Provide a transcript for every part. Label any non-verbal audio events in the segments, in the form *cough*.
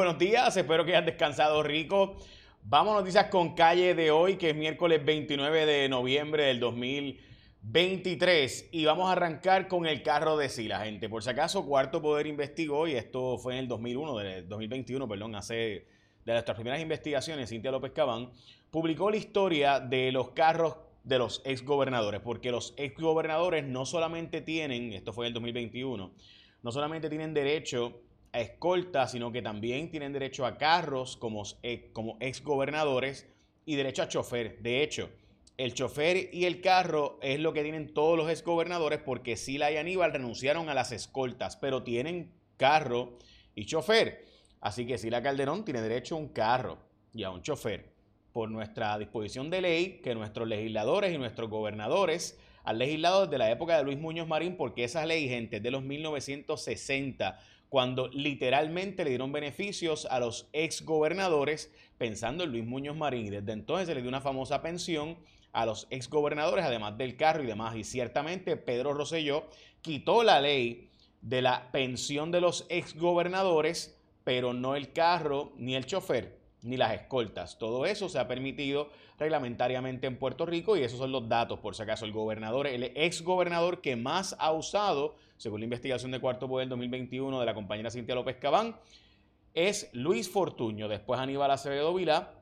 Buenos días, espero que hayan descansado rico. Vamos a noticias con calle de hoy, que es miércoles 29 de noviembre del 2023. Y vamos a arrancar con el carro de Sila, gente. Por si acaso, Cuarto Poder investigó, y esto fue en el 2001, de 2021, perdón, hace de nuestras primeras investigaciones, Cintia López Cabán, publicó la historia de los carros de los exgobernadores, porque los exgobernadores no solamente tienen, esto fue en el 2021, no solamente tienen derecho a escolta, sino que también tienen derecho a carros como, eh, como exgobernadores y derecho a chofer. De hecho, el chofer y el carro es lo que tienen todos los exgobernadores porque Sila y Aníbal renunciaron a las escoltas, pero tienen carro y chofer. Así que Sila Calderón tiene derecho a un carro y a un chofer por nuestra disposición de ley que nuestros legisladores y nuestros gobernadores han legislado desde la época de Luis Muñoz Marín, porque esa ley, gente, es de los 1960, cuando literalmente le dieron beneficios a los ex gobernadores pensando en Luis Muñoz Marín. Y desde entonces se le dio una famosa pensión a los ex gobernadores, además del carro y demás. Y ciertamente Pedro Rosselló quitó la ley de la pensión de los ex gobernadores, pero no el carro ni el chofer ni las escoltas. Todo eso se ha permitido reglamentariamente en Puerto Rico y esos son los datos, por si acaso. El gobernador, el ex gobernador que más ha usado, según la investigación de Cuarto Poder 2021 de la compañera Cintia López Cabán, es Luis Fortuño, después Aníbal Acevedo Vilá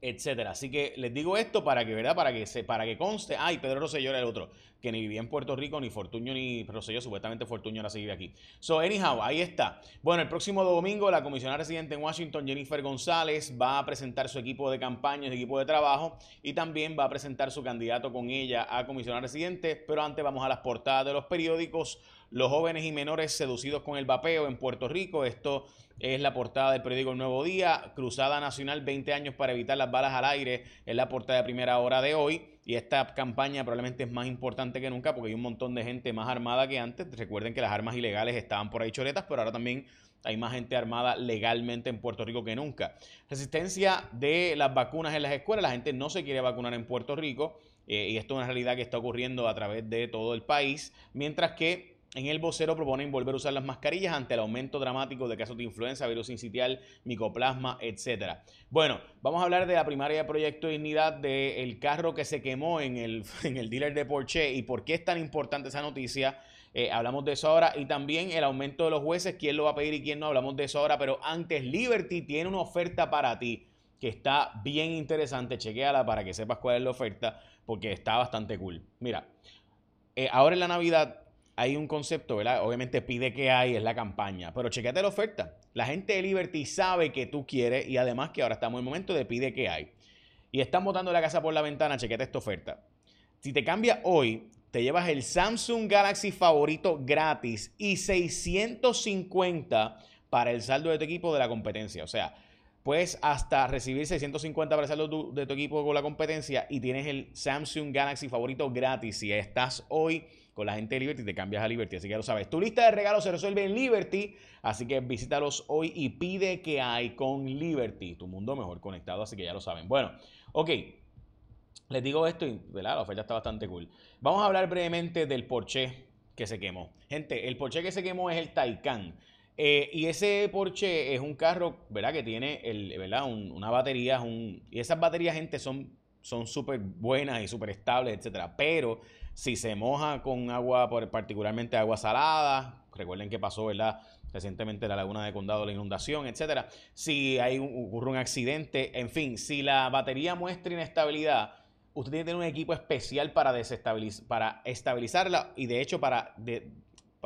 etcétera. Así que les digo esto para que, ¿verdad? Para que se, para que conste. Ay, Pedro Rosselló era el otro, que ni vivía en Puerto Rico, ni Fortuño, ni Rosselló, supuestamente Fortuño ahora se vive aquí. So, anyhow, ahí está. Bueno, el próximo domingo, la comisionada residente en Washington, Jennifer González, va a presentar su equipo de campaña, su equipo de trabajo, y también va a presentar su candidato con ella a comisionada residente. Pero antes vamos a las portadas de los periódicos. Los jóvenes y menores seducidos con el vapeo en Puerto Rico. Esto es la portada del periódico El Nuevo Día. Cruzada Nacional 20 años para evitar las balas al aire es la portada de primera hora de hoy. Y esta campaña probablemente es más importante que nunca porque hay un montón de gente más armada que antes. Recuerden que las armas ilegales estaban por ahí choretas, pero ahora también hay más gente armada legalmente en Puerto Rico que nunca. Resistencia de las vacunas en las escuelas. La gente no se quiere vacunar en Puerto Rico. Eh, y esto es una realidad que está ocurriendo a través de todo el país. Mientras que en el vocero proponen volver a usar las mascarillas ante el aumento dramático de casos de influenza, virus incitial, micoplasma, etc. Bueno, vamos a hablar de la primaria de Proyecto Dignidad del carro que se quemó en el, *laughs* en el dealer de Porsche y por qué es tan importante esa noticia. Eh, hablamos de eso ahora y también el aumento de los jueces, quién lo va a pedir y quién no, hablamos de eso ahora, pero antes Liberty tiene una oferta para ti que está bien interesante, chequéala para que sepas cuál es la oferta porque está bastante cool. Mira, eh, ahora en la Navidad hay un concepto, ¿verdad? Obviamente pide que hay, es la campaña, pero chequete la oferta. La gente de Liberty sabe que tú quieres y además que ahora estamos en el momento de pide que hay. Y están botando la casa por la ventana, chequete esta oferta. Si te cambia hoy, te llevas el Samsung Galaxy favorito gratis y 650 para el saldo de tu equipo de la competencia. O sea, puedes hasta recibir 650 para el saldo de tu equipo con la competencia y tienes el Samsung Galaxy favorito gratis si estás hoy con la gente de Liberty, te cambias a Liberty. Así que ya lo sabes. Tu lista de regalos se resuelve en Liberty. Así que visítalos hoy y pide que hay con Liberty. Tu mundo mejor conectado. Así que ya lo saben. Bueno, ok. Les digo esto y ¿verdad? la oferta está bastante cool. Vamos a hablar brevemente del Porsche que se quemó. Gente, el Porsche que se quemó es el Taycan. Eh, y ese Porsche es un carro, ¿verdad? Que tiene el, ¿verdad? una batería, un, y esas baterías, gente, son son súper buenas y súper estables, etcétera. Pero si se moja con agua, particularmente agua salada, recuerden que pasó, ¿verdad? Recientemente la laguna de condado, la inundación, etcétera. Si hay ocurre un accidente, en fin, si la batería muestra inestabilidad, usted tiene que tener un equipo especial para desestabilizar, para estabilizarla y de hecho para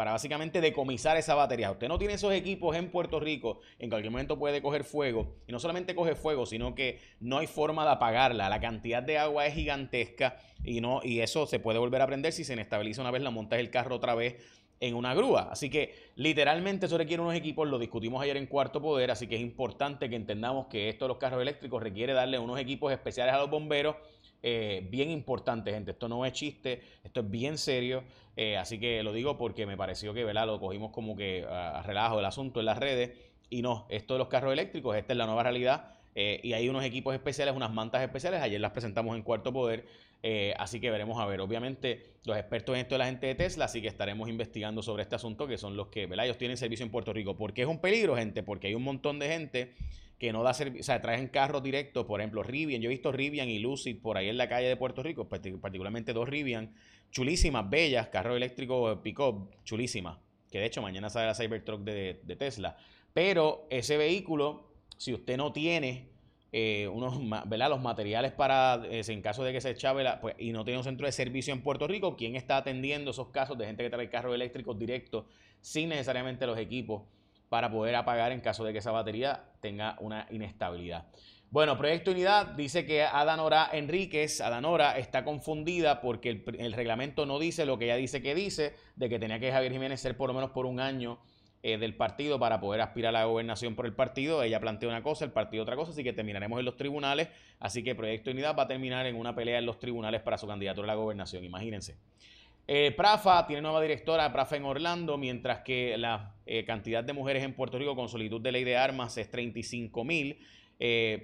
para básicamente decomisar esa batería. Usted no tiene esos equipos en Puerto Rico, en cualquier momento puede coger fuego. Y no solamente coge fuego, sino que no hay forma de apagarla. La cantidad de agua es gigantesca y, no, y eso se puede volver a prender si se inestabiliza una vez, la montas el carro otra vez en una grúa. Así que literalmente eso requiere unos equipos, lo discutimos ayer en Cuarto Poder, así que es importante que entendamos que esto de los carros eléctricos requiere darle unos equipos especiales a los bomberos eh, bien importante, gente. Esto no es chiste, esto es bien serio. Eh, así que lo digo porque me pareció que ¿verdad? lo cogimos como que a, relajo del asunto en las redes. Y no, esto de los carros eléctricos, esta es la nueva realidad. Eh, y hay unos equipos especiales, unas mantas especiales. Ayer las presentamos en Cuarto Poder. Así que veremos a ver. Obviamente, los expertos en esto de la gente de Tesla, así que estaremos investigando sobre este asunto, que son los que, ¿verdad? Ellos tienen servicio en Puerto Rico. ¿Por qué es un peligro, gente? Porque hay un montón de gente que no da servicio, o sea, traen carros directos, por ejemplo, Rivian. Yo he visto Rivian y Lucid por ahí en la calle de Puerto Rico, particularmente dos Rivian, chulísimas, bellas, carro eléctrico pick-up, chulísimas. Que de hecho mañana sale la Cybertruck de, Tesla. Pero ese vehículo, si usted no tiene eh, unos, ¿verdad? los materiales para, eh, en caso de que se chave pues, y no tiene un centro de servicio en Puerto Rico, ¿quién está atendiendo esos casos de gente que trae carros eléctricos directos sin necesariamente los equipos para poder apagar en caso de que esa batería tenga una inestabilidad? Bueno, Proyecto Unidad dice que Adanora Enríquez, Adanora, está confundida porque el, reglamento no dice lo que ella dice que dice, de que tenía que Javier Jiménez ser por lo menos por un año eh, del partido para poder aspirar a la gobernación por el partido. Ella plantea una cosa, el partido otra cosa, así que terminaremos en los tribunales. Así que Proyecto Unidad va a terminar en una pelea en los tribunales para su candidatura a la gobernación, imagínense. Eh, Prafa tiene nueva directora, Prafa en Orlando, mientras que la eh, cantidad de mujeres en Puerto Rico con solicitud de ley de armas es 35 mil,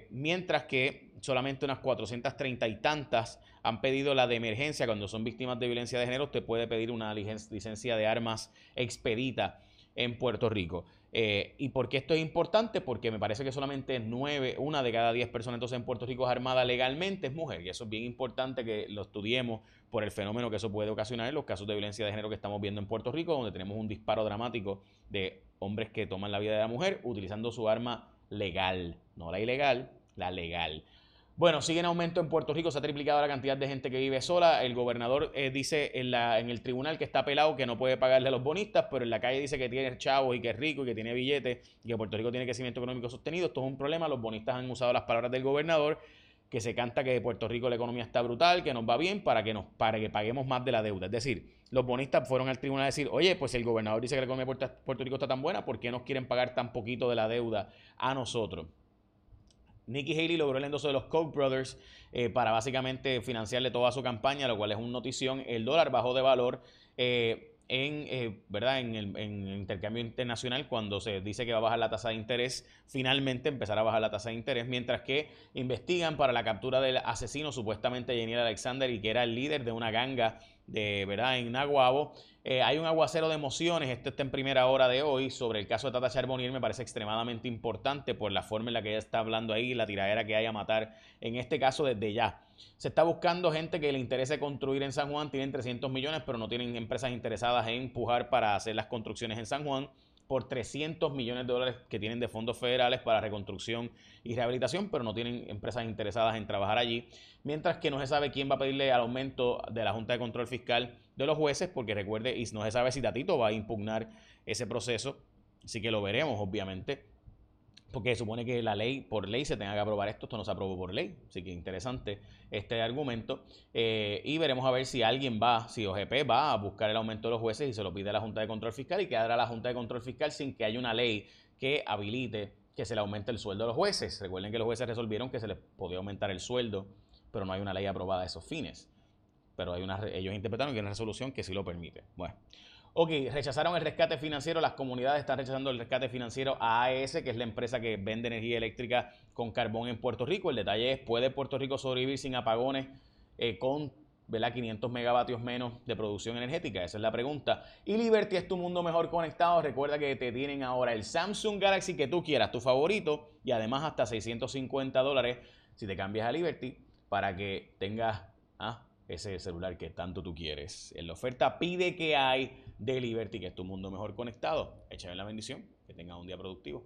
mientras que solamente unas 430 y tantas han pedido la de emergencia cuando son víctimas de violencia de género. Usted puede pedir una licencia de armas expedita en Puerto Rico. Eh, ¿Y por qué esto es importante? Porque me parece que solamente nueve, una de cada diez personas entonces en Puerto Rico es armada legalmente es mujer. Y eso es bien importante que lo estudiemos por el fenómeno que eso puede ocasionar en los casos de violencia de género que estamos viendo en Puerto Rico, donde tenemos un disparo dramático de hombres que toman la vida de la mujer utilizando su arma legal, no la ilegal, la legal. Bueno, sigue en aumento en Puerto Rico, se ha triplicado la cantidad de gente que vive sola. El gobernador eh, dice en, la, en el tribunal que está pelado, que no puede pagarle a los bonistas, pero en la calle dice que tiene chavos y que es rico y que tiene billetes y que Puerto Rico tiene crecimiento económico sostenido. Esto es un problema. Los bonistas han usado las palabras del gobernador, que se canta que de Puerto Rico la economía está brutal, que nos va bien para que, nos, para que paguemos más de la deuda. Es decir, los bonistas fueron al tribunal a decir, oye, pues el gobernador dice que la economía de Puerto Rico está tan buena, ¿por qué nos quieren pagar tan poquito de la deuda a nosotros? Nikki Haley logró el endoso de los Koch Brothers eh, para básicamente financiarle toda su campaña, lo cual es una notición. El dólar bajó de valor. Eh, en, eh, ¿verdad? En el, intercambio internacional, cuando se dice que va a bajar la tasa de interés, finalmente empezará a bajar la tasa de interés, mientras que investigan para la captura del asesino, supuestamente Geniel Alexander, y que era el líder de una ganga de, ¿verdad? en Naguabo. Eh, hay un aguacero de emociones, esto está en primera hora de hoy, sobre el caso de Tata Charbonnier, me parece extremadamente importante por la forma en la que ella está hablando ahí, la tiradera que hay a matar, en este caso desde ya. Se está buscando gente que le interese construir en San Juan, tienen 300 millones, pero no tienen empresas interesadas en empujar para hacer las construcciones en San Juan por 300 millones de dólares que tienen de fondos federales para reconstrucción y rehabilitación, pero no tienen empresas interesadas en trabajar allí. Mientras que no se sabe quién va a pedirle al aumento de la Junta de Control Fiscal de los jueces, porque recuerde, y no se sabe si Tatito va a impugnar ese proceso, así que lo veremos, obviamente porque supone que la ley, por ley, se tenga que aprobar esto, esto no se aprobó por ley, así que interesante este argumento. Eh, y veremos a ver si alguien va, si OGP va a buscar el aumento de los jueces y se lo pide a la Junta de Control Fiscal y quedará la Junta de Control Fiscal sin que haya una ley que habilite que se le aumente el sueldo a los jueces. Recuerden que los jueces resolvieron que se les podía aumentar el sueldo, pero no hay una ley aprobada a esos fines. Pero hay una, ellos interpretaron que hay una resolución que sí lo permite. Bueno. Ok, rechazaron el rescate financiero. Las comunidades están rechazando el rescate financiero a AES, que es la empresa que vende energía eléctrica con carbón en Puerto Rico. El detalle es, ¿puede Puerto Rico sobrevivir sin apagones eh, con 500 megavatios menos de producción energética? Esa es la pregunta. Y Liberty es tu mundo mejor conectado. Recuerda que te tienen ahora el Samsung Galaxy que tú quieras, tu favorito, y además hasta 650 dólares si te cambias a Liberty para que tengas... Ah, ese celular que tanto tú quieres. En la oferta pide que hay de Liberty, que es tu mundo mejor conectado. Échame la bendición, que tengas un día productivo.